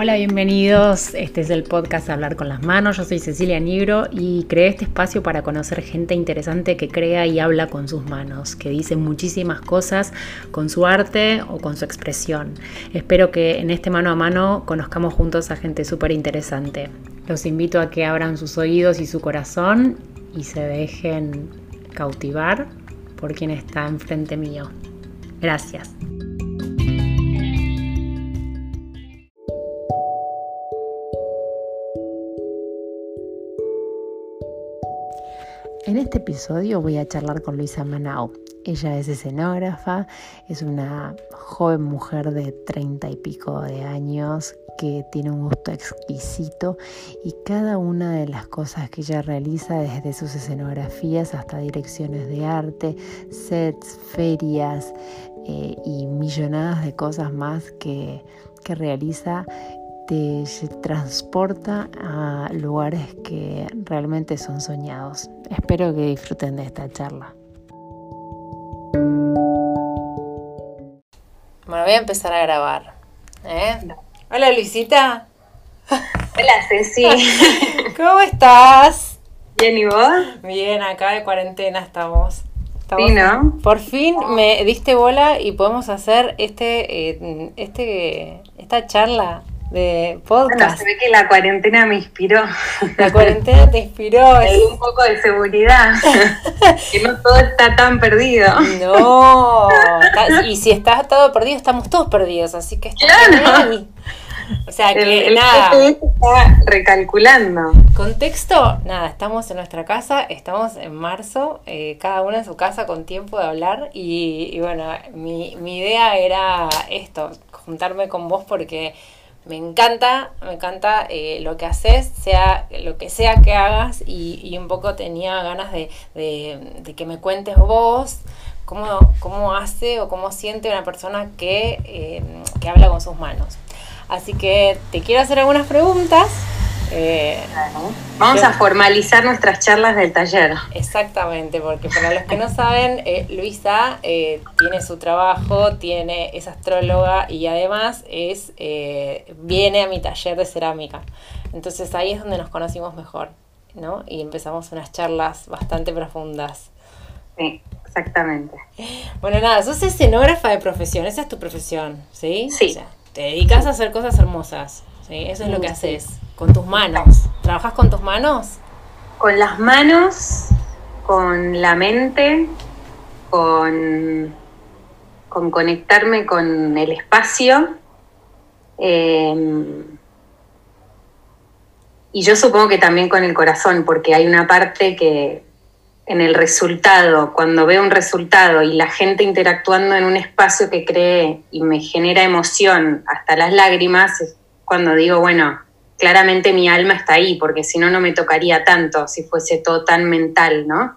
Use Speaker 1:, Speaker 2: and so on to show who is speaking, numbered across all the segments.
Speaker 1: Hola, bienvenidos. Este es el podcast Hablar con las Manos. Yo soy Cecilia Nigro y creé este espacio para conocer gente interesante que crea y habla con sus manos, que dice muchísimas cosas con su arte o con su expresión. Espero que en este mano a mano conozcamos juntos a gente súper interesante. Los invito a que abran sus oídos y su corazón y se dejen cautivar por quien está enfrente mío. Gracias. En este episodio voy a charlar con Luisa Manao. Ella es escenógrafa, es una joven mujer de treinta y pico de años que tiene un gusto exquisito y cada una de las cosas que ella realiza, desde sus escenografías hasta direcciones de arte, sets, ferias eh, y millonadas de cosas más que, que realiza, te transporta a lugares que realmente son soñados. Espero que disfruten de esta charla. Bueno, voy a empezar a grabar. ¿eh? Hola Luisita.
Speaker 2: Hola Ceci.
Speaker 1: ¿Cómo estás?
Speaker 2: Bien, ¿y vos?
Speaker 1: Bien, acá de cuarentena estamos.
Speaker 2: sí, ¿no?
Speaker 1: Por fin me diste bola y podemos hacer este, eh, este, esta charla de podcast.
Speaker 2: Bueno, se ve que la cuarentena me inspiró.
Speaker 1: La cuarentena te inspiró.
Speaker 2: un poco de seguridad. que no todo está tan perdido.
Speaker 1: No. y si está todo perdido, estamos todos perdidos. Así que está claro. O sea que nada.
Speaker 2: está recalculando.
Speaker 1: Contexto, nada, estamos en nuestra casa, estamos en marzo, eh, cada uno en su casa con tiempo de hablar. Y, bueno, mi, mi idea era esto, juntarme con vos porque me encanta, me encanta eh, lo que haces, sea lo que sea que hagas, y, un poco tenía ganas de, que me cuentes vos cómo, cómo, hace o cómo siente una persona que, eh, que habla con sus manos. Así que te quiero hacer algunas preguntas
Speaker 2: eh, Vamos a formalizar nuestras charlas del taller.
Speaker 1: Exactamente, porque para los que no saben, eh, Luisa eh, tiene su trabajo, tiene, es astróloga y además es viene a mi taller de cerámica. Entonces ahí es donde nos conocimos mejor, ¿no? Y empezamos unas charlas bastante profundas.
Speaker 2: Sí, exactamente.
Speaker 1: Bueno, nada, sos escenógrafa de profesión, esa es tu profesión, ¿sí?
Speaker 2: Sí.
Speaker 1: te dedicas a hacer cosas hermosas, ¿sí? Eso es lo que haces con tus manos. ¿Trabajas con tus manos?
Speaker 2: Con las manos, con la mente, con, con conectarme con el espacio. Em, y yo supongo que también con el corazón, porque hay una parte que en el resultado, cuando veo un resultado y la gente interactuando en un espacio que cree y me genera emoción hasta las lágrimas, es cuando digo, bueno, claramente mi alma está ahí, porque si no, no me tocaría tanto si fuese todo tan mental, ¿no?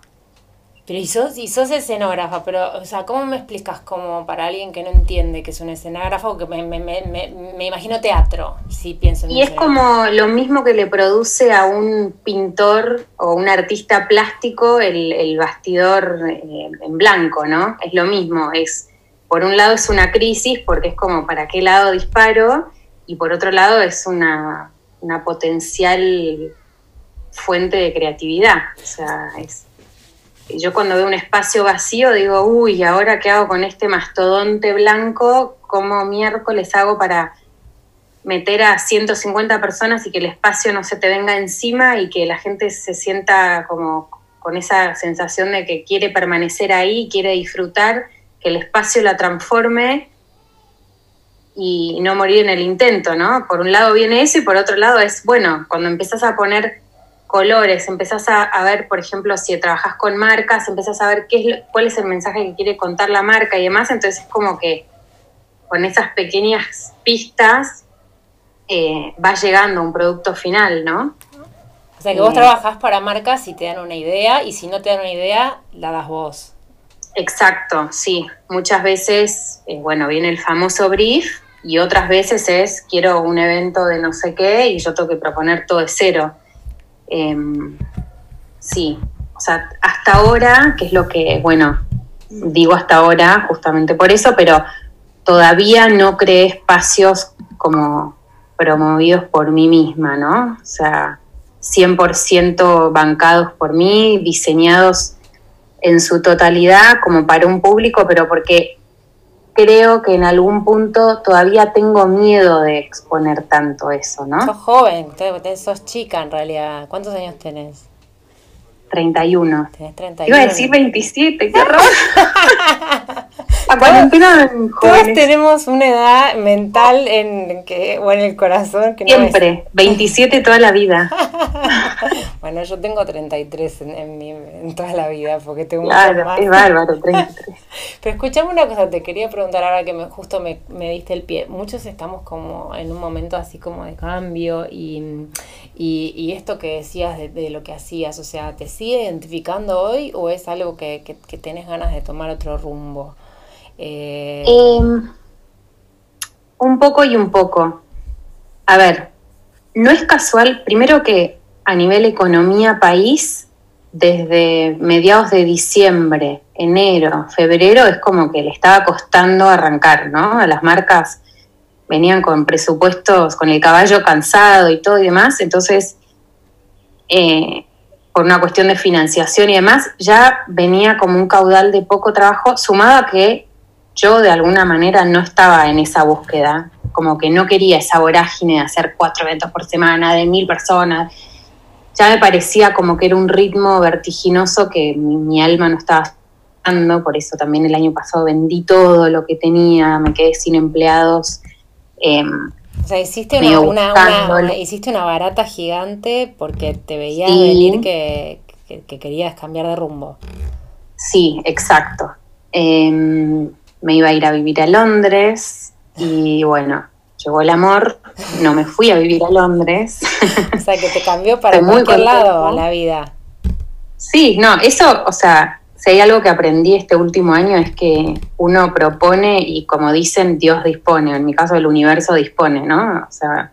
Speaker 1: Pero y sos, y sos escenógrafa, pero, o sea, ¿cómo me explicas como para alguien que no entiende que es un escenógrafo? Que me, me, me, me imagino teatro, si pienso en
Speaker 2: Y es como lo mismo que le produce a un pintor o un artista plástico el, el bastidor eh, en blanco, ¿no? Es lo mismo, es, por un lado es una crisis, porque es como, ¿para qué lado disparo? Y por otro lado es una, una potencial fuente de creatividad. O sea, es, yo cuando veo un espacio vacío digo, uy, ¿ahora qué hago con este mastodonte blanco? ¿Cómo miércoles hago para meter a 150 personas y que el espacio no se te venga encima y que la gente se sienta como con esa sensación de que quiere permanecer ahí, quiere disfrutar, que el espacio la transforme y no morir en el intento, ¿no? Por un lado viene eso y por otro lado es, bueno, cuando empezás a poner colores, empezás a, ver, por ejemplo, si trabajas con marcas, empezás a ver qué es, cuál es el mensaje que quiere contar la marca y demás, entonces es como que con esas pequeñas pistas eh, va llegando un producto final, ¿no?
Speaker 1: O sea que vos trabajás para marcas y te dan una idea y si no te dan una idea, la das vos.
Speaker 2: Exacto, sí. Muchas veces, eh, bueno, viene el famoso brief y otras veces es quiero un evento de no sé qué y yo tengo que proponer todo de cero. Em, sí, o sea, hasta ahora, que es lo que, bueno, digo hasta ahora justamente por eso, pero todavía no creé espacios como promovidos por mí misma, ¿no? O sea, 100% bancados por mí, diseñados en su totalidad como para un público, pero porque creo que en algún punto todavía tengo miedo de exponer tanto eso, ¿no?
Speaker 1: Sos joven, sos chica en realidad. ¿Cuántos años tenés?
Speaker 2: 31.
Speaker 1: Tenés 31.
Speaker 2: Iba a decir 27, qué horror. La cuarentena
Speaker 1: Todos tenemos una edad mental en que, o en el corazón que
Speaker 2: Siempre, no es... 27 toda la vida.
Speaker 1: bueno, yo tengo 33 en, en, mi, en toda la vida, porque tengo
Speaker 2: claro, más. es bárbaro, 33.
Speaker 1: Pero escuchame una cosa, te quería preguntar ahora que me, justo me, me, diste el pie. Muchos estamos como en un momento así como de cambio y, y, y esto que decías de, de, lo que hacías, o sea, ¿te sigue identificando hoy o es algo que, que, que tenés ganas de tomar otro rumbo?
Speaker 2: Eh... Eh, un poco y un poco. A ver, no es casual, primero que a nivel economía país, desde mediados de diciembre, enero, febrero, es como que le estaba costando arrancar, ¿no? Las marcas venían con presupuestos, con el caballo cansado y todo y demás, entonces, eh, por una cuestión de financiación y demás, ya venía como un caudal de poco trabajo, sumado a que yo de alguna manera no estaba en esa búsqueda, como que no quería esa vorágine de hacer cuatro eventos por semana, de mil personas. Ya me parecía como que era un ritmo vertiginoso que mi, mi alma no estaba dando, por eso también el año pasado vendí todo lo que tenía, me quedé sin empleados. Eh,
Speaker 1: o sea, hiciste una, una, una, una, hiciste una barata gigante porque te veía sí. venir que, que, que, querías cambiar de rumbo.
Speaker 2: Sí, exacto. Eh, me iba a ir a vivir a Londres y bueno, llegó el amor, no me fui a vivir a Londres.
Speaker 1: O sea, que te cambió para cualquier lado la vida.
Speaker 2: Sí, no, eso, o sea, si hay algo que aprendí este último año es que uno propone y como dicen, Dios dispone, en mi caso el universo dispone, ¿no? O sea,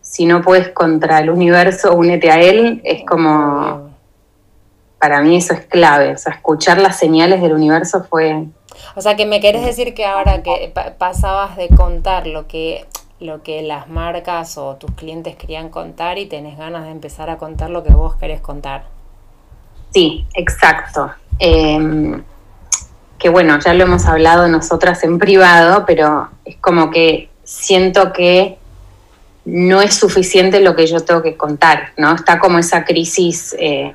Speaker 2: si no puedes contra el universo, únete a él, es como, para mí eso es clave, o sea, escuchar las señales del universo fue
Speaker 1: o sea, que me querés decir que ahora que pasabas de contar lo que lo que las marcas o tus clientes querían contar y tenés ganas de empezar a contar lo que vos querés contar.
Speaker 2: Sí, exacto. Eh, que bueno, ya lo hemos hablado nosotras en privado, pero es como que siento que no es suficiente lo que yo tengo que contar, ¿no? Está como esa crisis eh,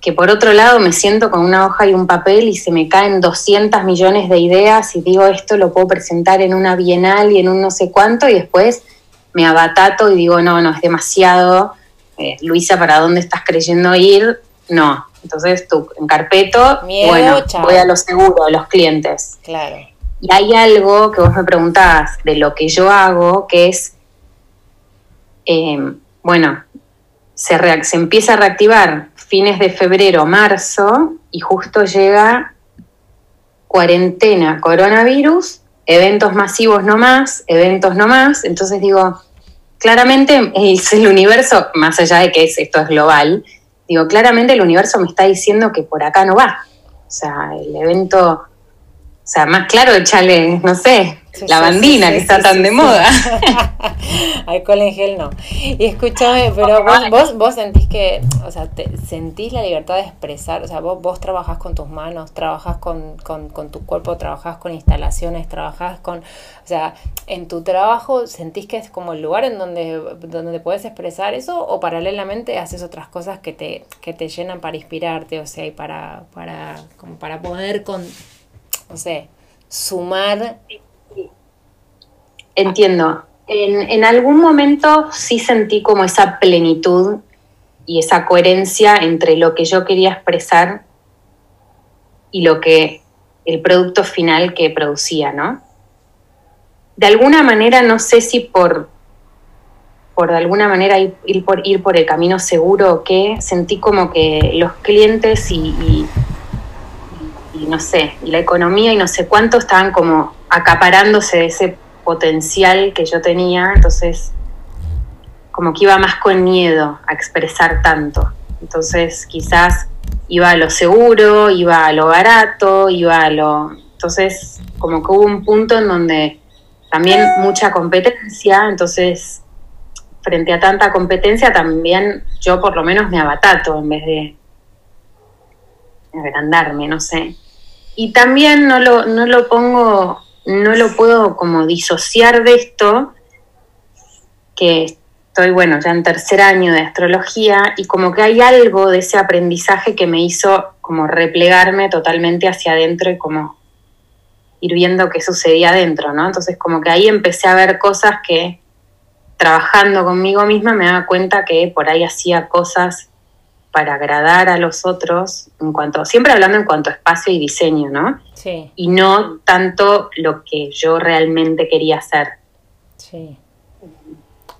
Speaker 2: que por otro lado me siento con una hoja y un papel y se me caen 200 millones de ideas y digo esto lo puedo presentar en una bienal y en un no sé cuánto y después me abatato y digo no, no, es demasiado, eh, Luisa, ¿para dónde estás creyendo ir? No, entonces tú en carpeto,
Speaker 1: Miedo,
Speaker 2: bueno,
Speaker 1: chao.
Speaker 2: voy a lo seguro, a los clientes.
Speaker 1: Claro.
Speaker 2: Y hay algo que vos me preguntabas de lo que yo hago, que es, eh, bueno, se, se empieza a reactivar fines de febrero, marzo, y justo llega cuarentena, coronavirus, eventos masivos no más, eventos no más, entonces digo, claramente el universo, más allá de que es, esto es global, digo, claramente el universo me está diciendo que por acá no va. O sea, el evento, o sea, más claro, echarle, no sé, sí, la bandina sí, sí, que está tan de moda.
Speaker 1: Alcohol en gel no. Y escúchame, pero vos, vos, vos sentís que, o sea, te, sentís la libertad de expresar, o sea, vos, vos trabajás con tus manos, trabajás con, con, con tu cuerpo, trabajás con instalaciones, trabajás con, o sea, en tu trabajo sentís que es como el lugar en donde, donde puedes expresar eso o paralelamente haces otras cosas que te, que te llenan para inspirarte, o sea, y para, para, como para poder con, no sé, sumar
Speaker 2: Entiendo. En, en, algún momento sí sentí como esa plenitud y esa coherencia entre lo que yo quería expresar y lo que el producto final que producía, ¿no? De alguna manera, no sé si por, por de alguna manera ir, ir por, el camino seguro o qué, sentí como que los clientes y, y, no sé, y la economía y no sé cuánto estaban como acaparándose de ese potencial que yo tenía, entonces como que iba más con miedo a expresar tanto. Entonces quizás iba a lo seguro, iba a lo barato, iba a lo... Entonces como que hubo un punto en donde también mucha competencia entonces frente a tanta competencia también yo por lo menos me abatato en vez de agrandarme, no sé. Y también no lo, no lo pongo, no lo puedo como disociar de esto, que estoy, bueno, ya en tercer año de astrología y como que hay algo de ese aprendizaje que me hizo como replegarme totalmente hacia adentro y como ir viendo qué sucedía adentro, ¿no? Entonces como que ahí empecé a ver cosas que trabajando conmigo misma me daba cuenta que por ahí hacía cosas para agradar a los otros, en cuanto, siempre hablando en cuanto a espacio y diseño, ¿no?
Speaker 1: Sí.
Speaker 2: Y no tanto lo que yo realmente quería hacer.
Speaker 1: Sí.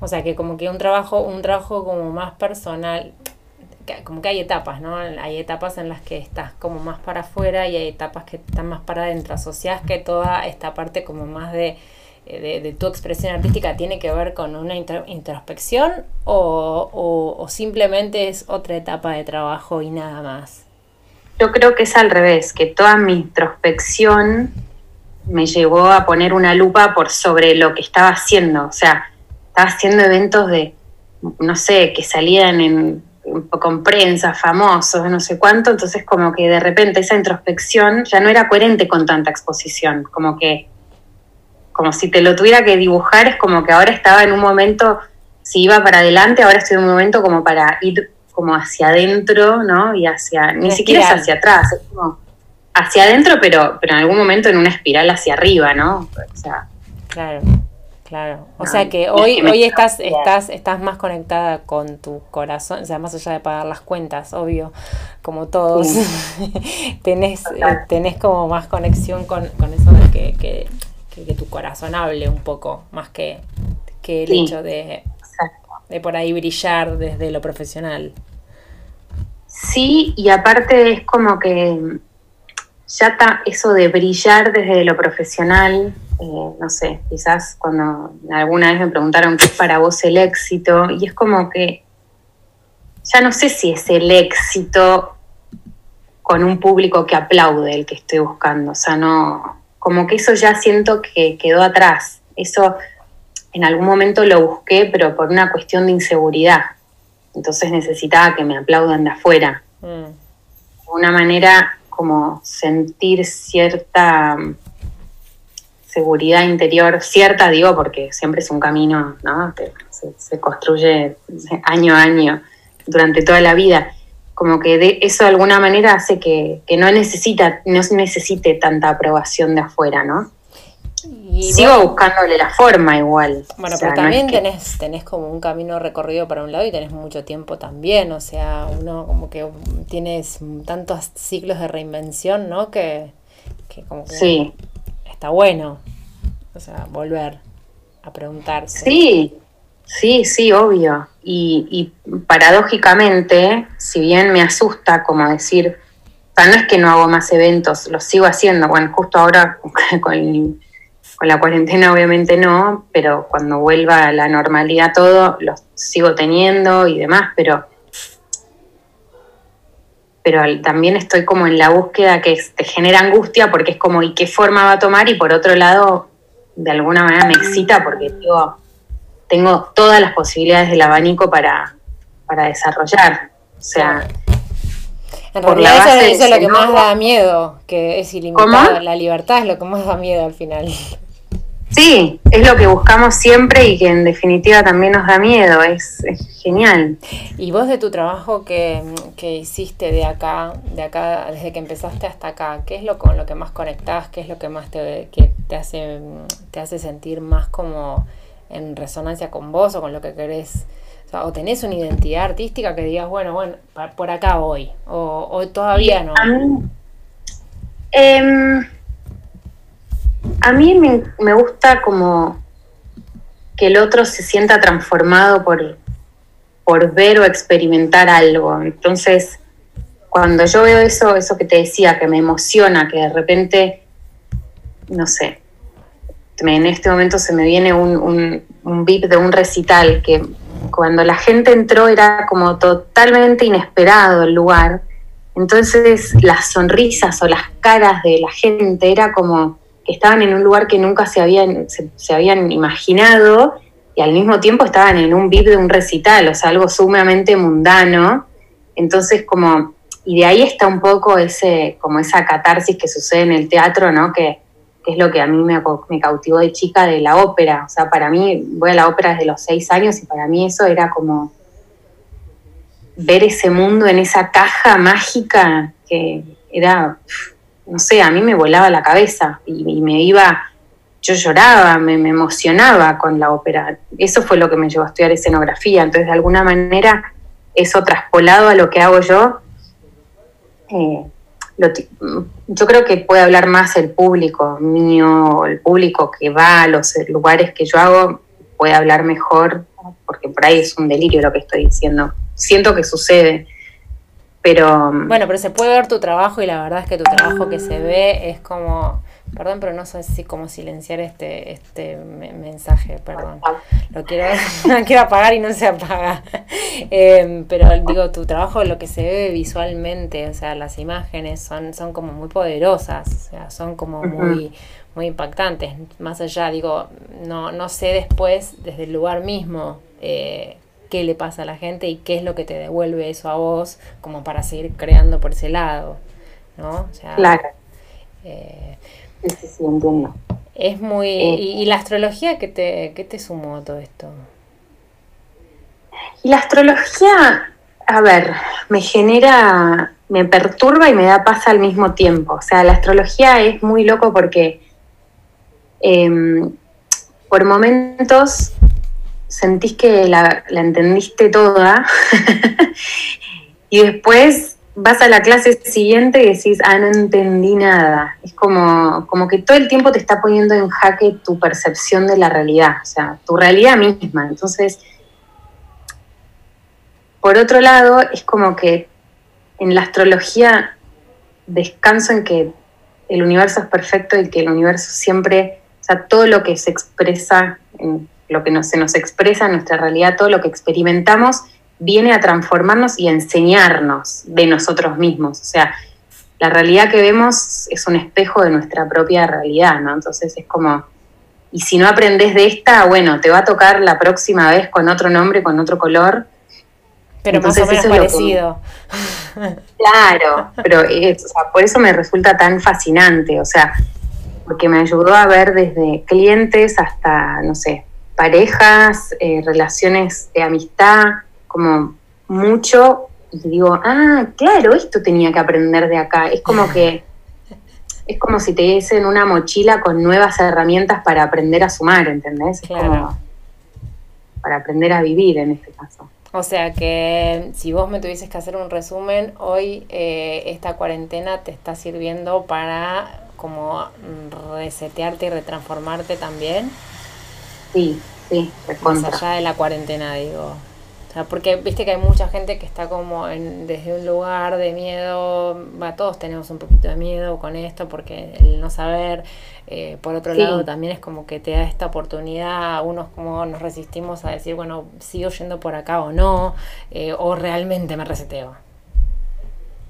Speaker 1: O sea que como que un trabajo, un trabajo como más personal, como que hay etapas, ¿no? Hay etapas en las que estás como más para afuera y hay etapas que están más para adentro. Asocias que toda esta parte como más de, de, tu expresión artística tiene que ver con una introspección o, o, simplemente es otra etapa de trabajo y nada más.
Speaker 2: Yo creo que es al revés, que toda mi introspección me llevó a poner una lupa por sobre lo que estaba haciendo. O sea, estaba haciendo eventos de, no sé, que salían en, con prensa, famosos, no sé cuánto, entonces como que de repente esa introspección ya no era coherente con tanta exposición, como que, como si te lo tuviera que dibujar, es como que ahora estaba en un momento, si iba para adelante, ahora estoy en un momento como para ir como hacia adentro, ¿no? Y hacia, ni siquiera es hacia atrás, es como hacia adentro, pero, pero en algún momento en una espiral hacia arriba, ¿no? O sea,
Speaker 1: claro. Claro, o sea que hoy, hoy estás, estás, estás más conectada con tu corazón, o sea, más allá de pagar las cuentas, obvio, como todos, tenés, eh, tenés como más conexión con, eso de que, que, tu corazón hable un poco, más que, que el hecho de, de por ahí brillar desde lo profesional.
Speaker 2: Sí, y aparte es como que ya está eso de brillar desde lo profesional, eh, no sé, quizás cuando alguna vez me preguntaron qué es para vos el éxito, y es como que ya no sé si es el éxito con un público que aplaude el que estoy buscando, o sea, no, como que eso ya siento que quedó atrás, eso en algún momento lo busqué, pero por una cuestión de inseguridad, entonces necesitaba que me aplaudan de afuera. Mm. De una manera como sentir cierta mm, seguridad interior, cierta digo porque siempre es un camino, ¿no? se, construye año a año durante toda la vida. Como que de eso de alguna manera hace que, no necesita, no necesite tanta aprobación de afuera, ¿no? Sigo buscándole la forma igual.
Speaker 1: Bueno, pero también tenés, tenés como un camino recorrido para un lado y tenés mucho tiempo también. O sea, uno como que tienes tantos ciclos de reinvención, ¿no? Que, como que está bueno. O sea, volver a preguntarse.
Speaker 2: Sí, sí, sí, obvio. Y, y paradójicamente, si bien me asusta como decir, o sea, no es que no hago más eventos, los sigo haciendo. Bueno, justo ahora con la cuarentena obviamente no, pero cuando vuelva a la normalidad todo, los sigo teniendo y demás, pero, pero también estoy como en la búsqueda que te genera angustia porque es como, ¿y qué forma va a tomar? Y por otro lado, de alguna manera me excita porque tengo todas las posibilidades del abanico para, para desarrollar. O sea,
Speaker 1: en realidad eso, es lo que más da miedo, que es ilimitada. La libertad es lo que más da miedo al final.
Speaker 2: Sí, es lo que buscamos siempre y que en definitiva también nos da miedo, es, genial.
Speaker 1: Y vos de tu trabajo que, hiciste de acá, de acá, desde que empezaste hasta acá, ¿qué es lo con lo que más conectás? ¿Qué es lo que más te, que te hace, te hace sentir más como en resonancia con vos o con lo que querés? O, sea, o tenés una identidad artística que digas, bueno, bueno, por acá voy, o, todavía no.
Speaker 2: Em, a mí me, gusta como que el otro se sienta transformado por, por ver o experimentar algo. Entonces, cuando yo veo eso, eso que te decía, que me emociona, que de repente, no sé, en este momento se me viene un, un, un VIP de un recital que cuando la gente entró era como totalmente inesperado el lugar. Entonces las sonrisas o las caras de la gente era como que estaban en un lugar que nunca se habían, se, habían imaginado y al mismo tiempo estaban en un VIP de un recital, o sea, algo sumamente mundano. Entonces, como, y de ahí está un poco ese, como esa catarsis que sucede en el teatro, ¿no? Es lo que a mí me, me, cautivó de chica de la ópera. O sea, para mí, voy a la ópera desde los seis años y para mí eso era como ver ese mundo en esa caja mágica que era no sé, a mí me volaba la cabeza y, me iba, yo lloraba, me, emocionaba con la ópera. Eso fue lo que me llevó a estudiar escenografía. Entonces, de alguna manera, eso traspolado a lo que hago yo, eh, yo creo que puede hablar más el público mío, el público que va a los lugares que yo hago, puede hablar mejor, porque por ahí es un delirio lo que estoy diciendo. Siento que sucede pero...
Speaker 1: Mm, bueno, pero se puede ver tu trabajo y la verdad es que tu trabajo que se ve es como... Perdón, pero no sé si cómo silenciar este, este mensaje, perdón. Lo quiero, quiero apagar y no se apaga. Em, pero digo, tu trabajo, lo que se ve visualmente, o sea, las imágenes son, son como muy poderosas, o sea, son como muy, muy impactantes. Más allá, digo, no, no sé después, desde el lugar mismo, eh, qué le pasa a la gente y qué es lo que te devuelve eso a vos como para seguir creando por ese lado, ¿no?
Speaker 2: claro. Eh, sí, sí, entiendo.
Speaker 1: Es muy... Eh. y, la astrología qué te, qué te sumó a todo esto?
Speaker 2: Y la astrología, a ver, me genera, me perturba y me da paz al mismo tiempo. O sea, la astrología es muy loco porque em, por momentos sentís que la, entendiste toda y después vas a la clase siguiente y decís, ah, no entendí nada. Es como, como que todo el tiempo te está poniendo en jaque tu percepción de la realidad, o sea, tu realidad misma. Entonces, por otro lado, es como que en la astrología descanso en que el universo es perfecto y que el universo siempre, o sea, todo lo que se expresa lo que se nos expresa en nuestra realidad, todo lo que experimentamos, viene a transformarnos y a enseñarnos de nosotros mismos. O sea, la realidad que vemos es un espejo de nuestra propia realidad, ¿no? Entonces es como, y si no aprendes de esta, bueno, te va a tocar la próxima vez con otro nombre, con otro color.
Speaker 1: Pero más o menos parecido.
Speaker 2: claro, pero por eso me resulta tan fascinante, o sea, porque me ayudó a ver desde clientes hasta, no sé, parejas, eh, relaciones de amistad, como mucho, y digo, ah, claro, esto tenía que aprender de acá. Es como que, es como si te diesen una mochila con nuevas herramientas para aprender a sumar, ¿entendés? Es como para aprender a vivir en este caso.
Speaker 1: O sea que si vos me tuvieses que hacer un resumen, hoy eh, esta cuarentena te está sirviendo para como resetearte y retransformarte también.
Speaker 2: Sí, sí,
Speaker 1: Más allá de la cuarentena, digo. O sea, porque viste que hay mucha gente que está como en, desde un lugar de miedo, va, todos tenemos un poquito de miedo con esto porque el no saber, eh, por otro lado también es como que te da esta oportunidad, unos como nos resistimos a decir, bueno, sigo yendo por acá o no, eh, o realmente me reseteo.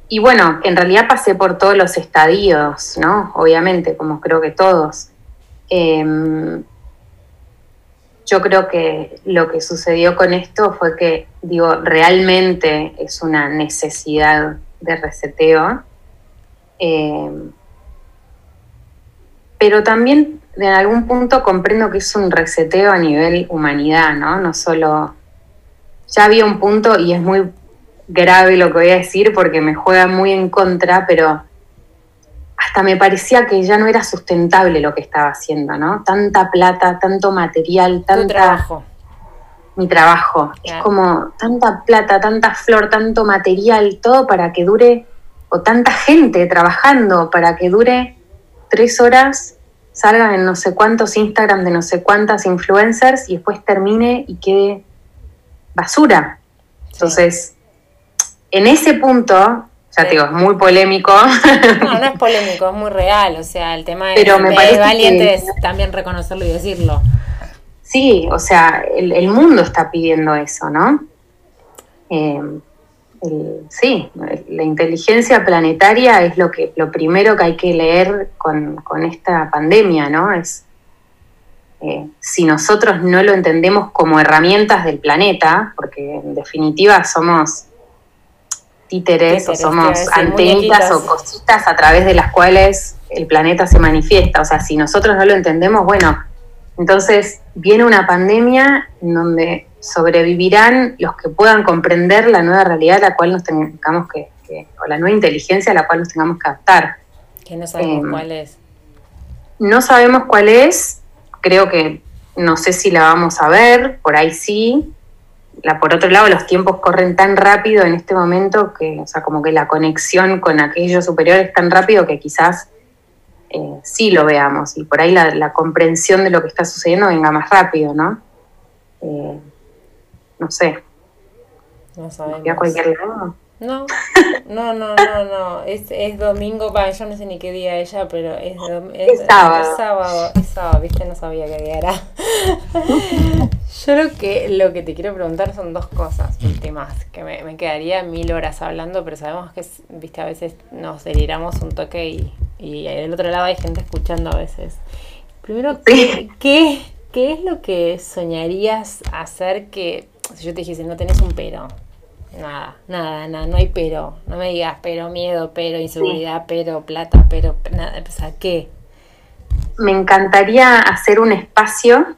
Speaker 2: Y bueno, en realidad pasé por todos los estadios, ¿no? Obviamente, como creo que todos. Eh, yo creo que lo que sucedió con esto fue que, digo, realmente es una necesidad de reseteo, eh, pero también de algún punto comprendo que es un reseteo a nivel humanidad, ¿no? No solo... Ya había un punto, y es muy grave lo que voy a decir porque me juega muy en contra, pero hasta me parecía que ya no era sustentable lo que estaba haciendo, ¿no? Tanta plata, tanto material, tanta...
Speaker 1: Tu trabajo.
Speaker 2: Mi trabajo. Es como tanta plata, tanta flor, tanto material, todo para que dure, o tanta gente trabajando para que dure tres horas, salgan en no sé cuántos Instagram de no sé cuántas influencers y después termine y quede basura. Entonces, en ese punto ya digo, es muy polémico.
Speaker 1: No, no es polémico, es muy real. O sea, el tema de, Pero me parece valiente es también reconocerlo y decirlo.
Speaker 2: Sí, o sea, el, mundo está pidiendo eso, ¿no? Eh, sí, la inteligencia planetaria es lo que lo primero que hay que leer con, esta pandemia, ¿no? Es eh, si nosotros no lo entendemos como herramientas del planeta, porque en definitiva somos títeres, o somos antenitas o cositas a través de las cuales el planeta se manifiesta. O sea, si nosotros no lo entendemos, bueno, entonces viene una pandemia en donde sobrevivirán los que puedan comprender la nueva realidad a la cual nos tengamos que, o la nueva inteligencia a la cual nos tengamos que adaptar.
Speaker 1: Que no sabemos em, cuál es.
Speaker 2: No sabemos cuál es, creo que no sé si la vamos a ver, por ahí sí. La, por otro lado, los tiempos corren tan rápido en este momento que, o sea, como que la conexión con aquello superior es tan rápido que quizás eh, sí lo veamos y por ahí la, comprensión de lo que está sucediendo venga más rápido, ¿no? Eh, no sé.
Speaker 1: No sabemos. ¿A cualquier lado? No, no, no, no, no. Es, es domingo, para yo no sé ni qué día ella, pero es, es, sábado. Es sábado, es sábado, viste, no sabía qué día era. yo lo que, lo que te quiero preguntar son dos cosas últimas, que me, me quedaría mil horas hablando, pero sabemos que, viste, a veces nos deliramos un toque y, y del otro lado hay gente escuchando a veces. Primero, ¿qué, qué, qué es lo que soñarías hacer que si yo te dijese, no tenés un pero, nada, nada, nada, no hay pero, no me digas pero, miedo, pero, inseguridad, pero, plata, pero, nada, o sea, ¿qué?
Speaker 2: Me encantaría hacer un espacio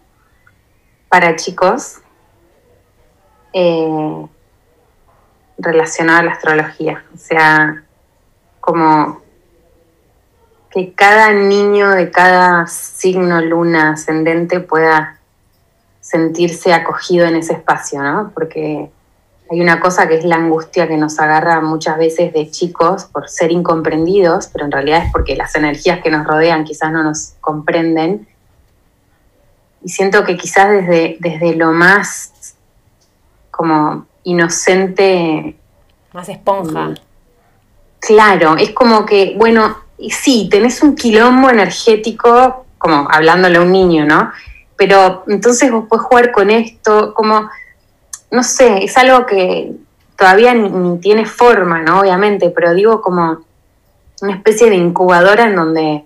Speaker 2: para chicos eh, relacionado a la astrología, o sea, como que cada niño de cada signo, luna, ascendente pueda sentirse acogido en ese espacio, ¿no? Porque hay una cosa que es la angustia que nos agarra muchas veces de chicos por ser incomprendidos, pero en realidad es porque las energías que nos rodean quizás no nos comprenden. Y siento que quizás desde, desde lo más como inocente...
Speaker 1: Más esponja. Mm,
Speaker 2: claro, es como que, bueno, sí, tenés un quilombo energético, como hablándole a un niño, ¿no? pero entonces vos podés jugar con esto, como, no sé, es algo que todavía ni, tiene forma, ¿no? Obviamente, pero digo como una especie de incubadora en donde,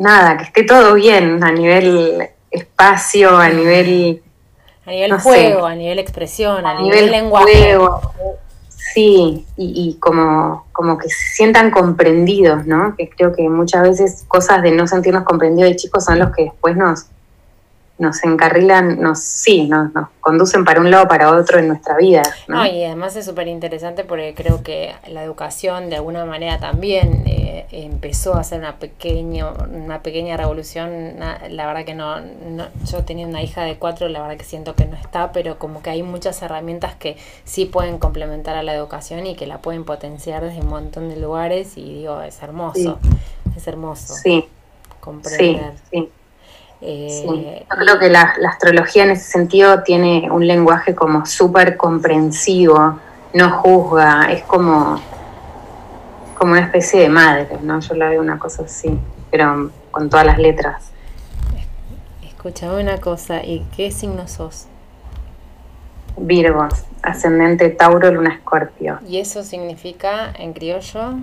Speaker 2: nada, que esté todo bien a nivel espacio, a nivel...
Speaker 1: A nivel juego, a nivel expresión, a, nivel, lenguaje.
Speaker 2: Sí, y, y, como, como que se sientan comprendidos, ¿no? Que creo que muchas veces cosas de no sentirnos comprendidos de chicos son los que después nos, nos encarrilan, nos, sí, nos, nos conducen para un lado o para otro en nuestra vida.
Speaker 1: ¿no? y además es súper interesante porque creo que la educación de alguna manera también eh, empezó a hacer una, pequeño, una pequeña revolución. La verdad que no, yo tenía una hija de cuatro, la verdad que siento que no está, pero como que hay muchas herramientas que sí pueden complementar a la educación y que la pueden potenciar desde un montón de lugares y digo, es hermoso, es hermoso.
Speaker 2: Sí. Comprender. Sí, sí. Eh, yo creo que la, astrología en ese sentido tiene un lenguaje como súper comprensivo, no juzga, es como, como una especie de madre, ¿no? Yo la veo una cosa así, pero con todas las letras.
Speaker 1: Escúchame una cosa, ¿y qué signo sos?
Speaker 2: Virgo, ascendente Tauro, Luna Escorpio.
Speaker 1: ¿Y eso significa en criollo?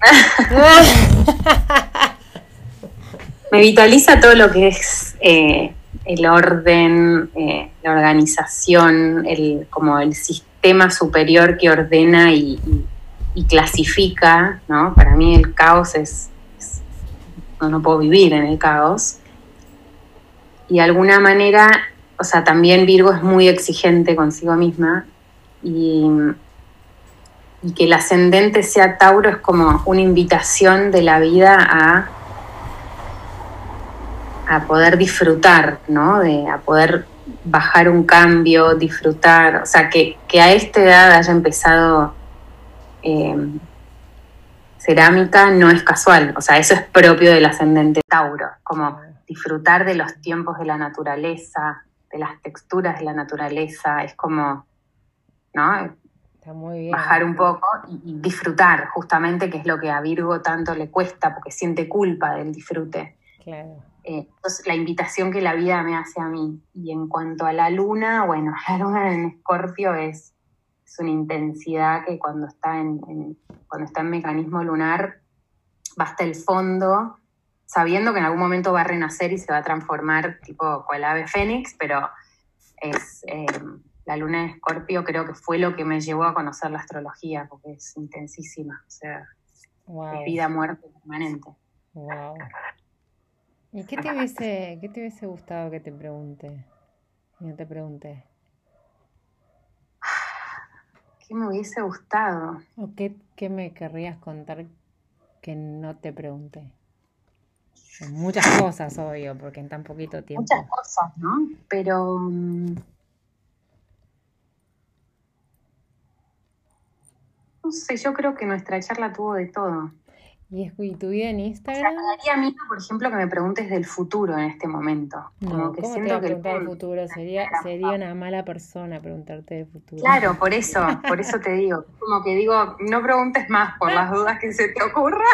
Speaker 2: me vitaliza todo lo que es eh, el orden, eh, la organización, el, como el sistema superior que ordena y, clasifica, ¿no? Para mí el caos es, no, puedo vivir en el caos. Y de alguna manera, o sea, también Virgo es muy exigente consigo misma y que el ascendente sea Tauro es como una invitación de la vida a a poder disfrutar, ¿no? De, a poder bajar un cambio, disfrutar, o sea, que, a esta edad haya empezado em, cerámica no es casual, o sea, eso es propio del ascendente Tauro, como disfrutar de los tiempos de la naturaleza, de las texturas de la naturaleza, es como, ¿no? Bajar un poco y, y, disfrutar, justamente, que es lo que a Virgo tanto le cuesta, porque siente culpa del disfrute. Claro. Eh, la invitación que la vida me hace a mí. Y en cuanto a la luna, bueno, la luna en Escorpio es es una intensidad que cuando está en, cuando está en mecanismo lunar va hasta el fondo, sabiendo que en algún momento va a renacer y se va a transformar tipo cual ave fénix, pero es eh, la luna de Escorpio creo que fue lo que me llevó a conocer la astrología, porque es intensísima, o sea, vida, muerte permanente.
Speaker 1: Wow. ¿Y qué te hubiese, qué te hubiese gustado que te pregunte? No te pregunté.
Speaker 2: ¿Qué me hubiese gustado?
Speaker 1: ¿O qué, qué me querrías contar que no te pregunté? Muchas cosas, obvio, porque en tan poquito tiempo.
Speaker 2: Muchas cosas, ¿no? Pero... Mm, no sé, yo creo que nuestra charla tuvo de todo.
Speaker 1: ¿Y, tu vida en Instagram?
Speaker 2: O sea, daría miedo, por ejemplo, que me preguntes del futuro en este momento.
Speaker 1: Como que siento que el futuro sería, sería una mala persona preguntarte del futuro.
Speaker 2: Claro, por eso, por eso te digo. Como que digo, no preguntes más por las dudas que se te ocurra.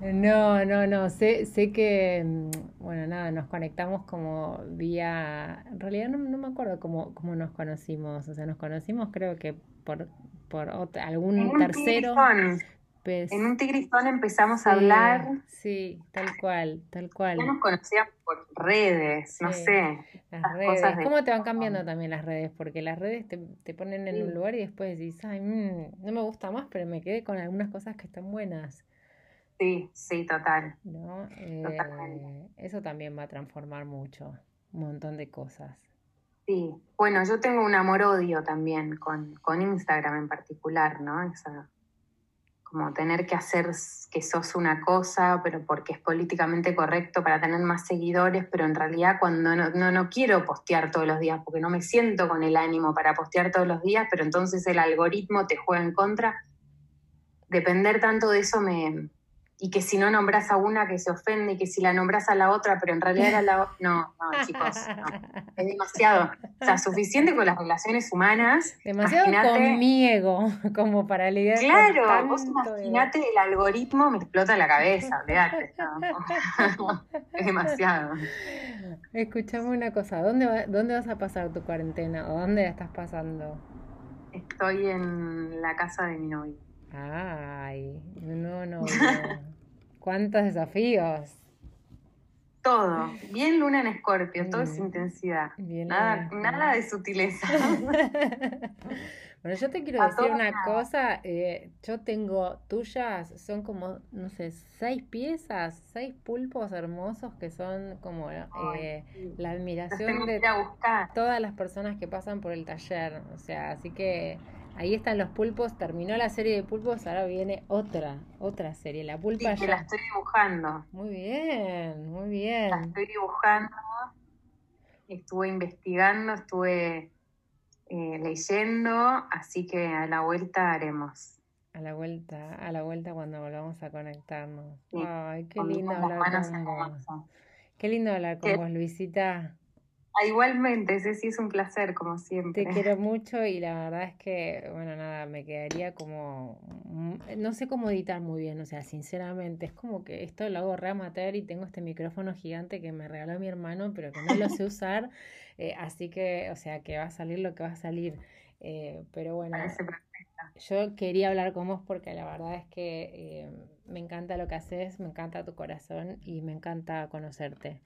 Speaker 1: No, no, no, sé, sé que, mm, bueno, nada, nos conectamos como vía, en realidad no, me acuerdo cómo, cómo nos conocimos, o sea, nos conocimos creo que por, por algún tercero.
Speaker 2: Pues, en un tigrizón empezamos a hablar.
Speaker 1: Sí, tal cual, tal cual.
Speaker 2: Ya nos conocíamos por redes, no sé.
Speaker 1: Las redes. ¿Cómo te van cambiando también las redes? Porque las redes te, te ponen en un lugar y después dices, ay, mm, no me gusta más, pero me quedé con algunas cosas que están buenas.
Speaker 2: Sí, sí, total.
Speaker 1: ¿No? Eh, eso también va a transformar mucho, un montón de cosas.
Speaker 2: Sí, bueno, yo tengo un amor-odio también con, con Instagram en particular, ¿no? Esa como tener que hacer que sos una cosa, pero porque es políticamente correcto para tener más seguidores, pero en realidad cuando no, no, no, quiero postear todos los días, porque no me siento con el ánimo para postear todos los días, pero entonces el algoritmo te juega en contra. Depender tanto de eso me, y que si no nombras a una que se ofende y que si la nombras a la otra, pero en realidad era la otra. No, no, chicos, Es demasiado. O sea, suficiente con las relaciones humanas.
Speaker 1: Demasiado conmigo, como para lidiar
Speaker 2: Claro, vos imaginate el algoritmo me explota la cabeza, olvídate. es demasiado.
Speaker 1: Escuchame una cosa, ¿dónde, ¿dónde vas a pasar tu cuarentena? ¿O dónde la estás pasando?
Speaker 2: Estoy en la casa de mi novio.
Speaker 1: Ay, no, no, no. ¿Cuántos desafíos?
Speaker 2: Todo. Bien luna en escorpio, todo es intensidad. nada, nada de sutileza.
Speaker 1: bueno, yo te quiero decir una cosa. Eh, yo tengo tuyas, son como, no sé, seis piezas, seis pulpos hermosos que son como eh, la admiración de todas las personas que pasan por el taller. O sea, así que Ahí están los pulpos, terminó la serie de pulpos, ahora viene otra, otra serie, la pulpa.
Speaker 2: Sí, que la estoy dibujando.
Speaker 1: Muy bien, muy bien. La
Speaker 2: estoy dibujando, estuve investigando, estuve eh, leyendo, así que a la vuelta haremos.
Speaker 1: A la vuelta, a la vuelta cuando volvamos a conectarnos. Ay, qué lindo hablar con vos. Qué lindo hablar con vos, Luisita.
Speaker 2: Ah, igualmente, ese sí es un placer, como siempre.
Speaker 1: Te quiero mucho y la verdad es que, bueno, nada, me quedaría como, mm, no sé cómo editar muy bien, o sea, sinceramente, es como que esto lo hago re amateur y tengo este micrófono gigante que me regaló mi hermano, pero que no lo sé usar, eh, así que, o sea, que va a salir lo que va a salir. Eh, pero bueno, yo quería hablar con vos porque la verdad es que eh, me encanta lo que haces, me encanta tu corazón y me encanta conocerte.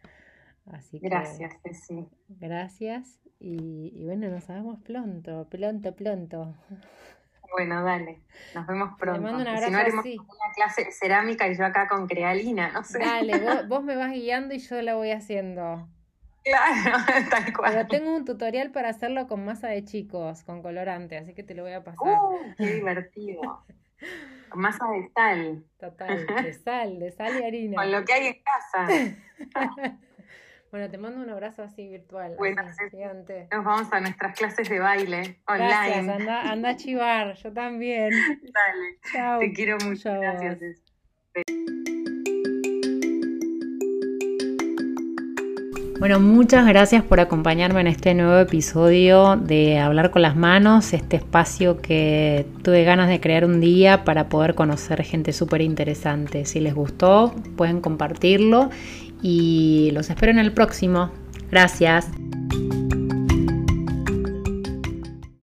Speaker 1: Así
Speaker 2: gracias, sí.
Speaker 1: Gracias y, bueno, nos vemos pronto, pronto, pronto.
Speaker 2: Bueno, dale, nos vemos pronto. Te mando un abrazo si no haremos una clase de cerámica y yo acá con crealina, no sé.
Speaker 1: Dale, vos, me vas guiando y yo la voy haciendo.
Speaker 2: Claro, tal cual.
Speaker 1: Pero tengo un tutorial para hacerlo con masa de chicos, con colorante, así que te lo voy a pasar.
Speaker 2: ¡Uh! ¡Qué divertido! Con masa de sal.
Speaker 1: Total, de sal, de sal y harina.
Speaker 2: Con lo que hay en casa.
Speaker 1: Bueno, te mando un abrazo así virtual.
Speaker 2: Bueno, gigante. Nos vamos a nuestras clases de baile online. Gracias,
Speaker 1: anda, anda a chivar, yo también.
Speaker 2: Dale. Chao. Te quiero mucho. Gracias.
Speaker 1: Bueno, muchas gracias por acompañarme en este nuevo episodio de Hablar con las Manos, este espacio que tuve ganas de crear un día para poder conocer gente súper interesante. Si les gustó, pueden compartirlo y los espero en el próximo. Gracias.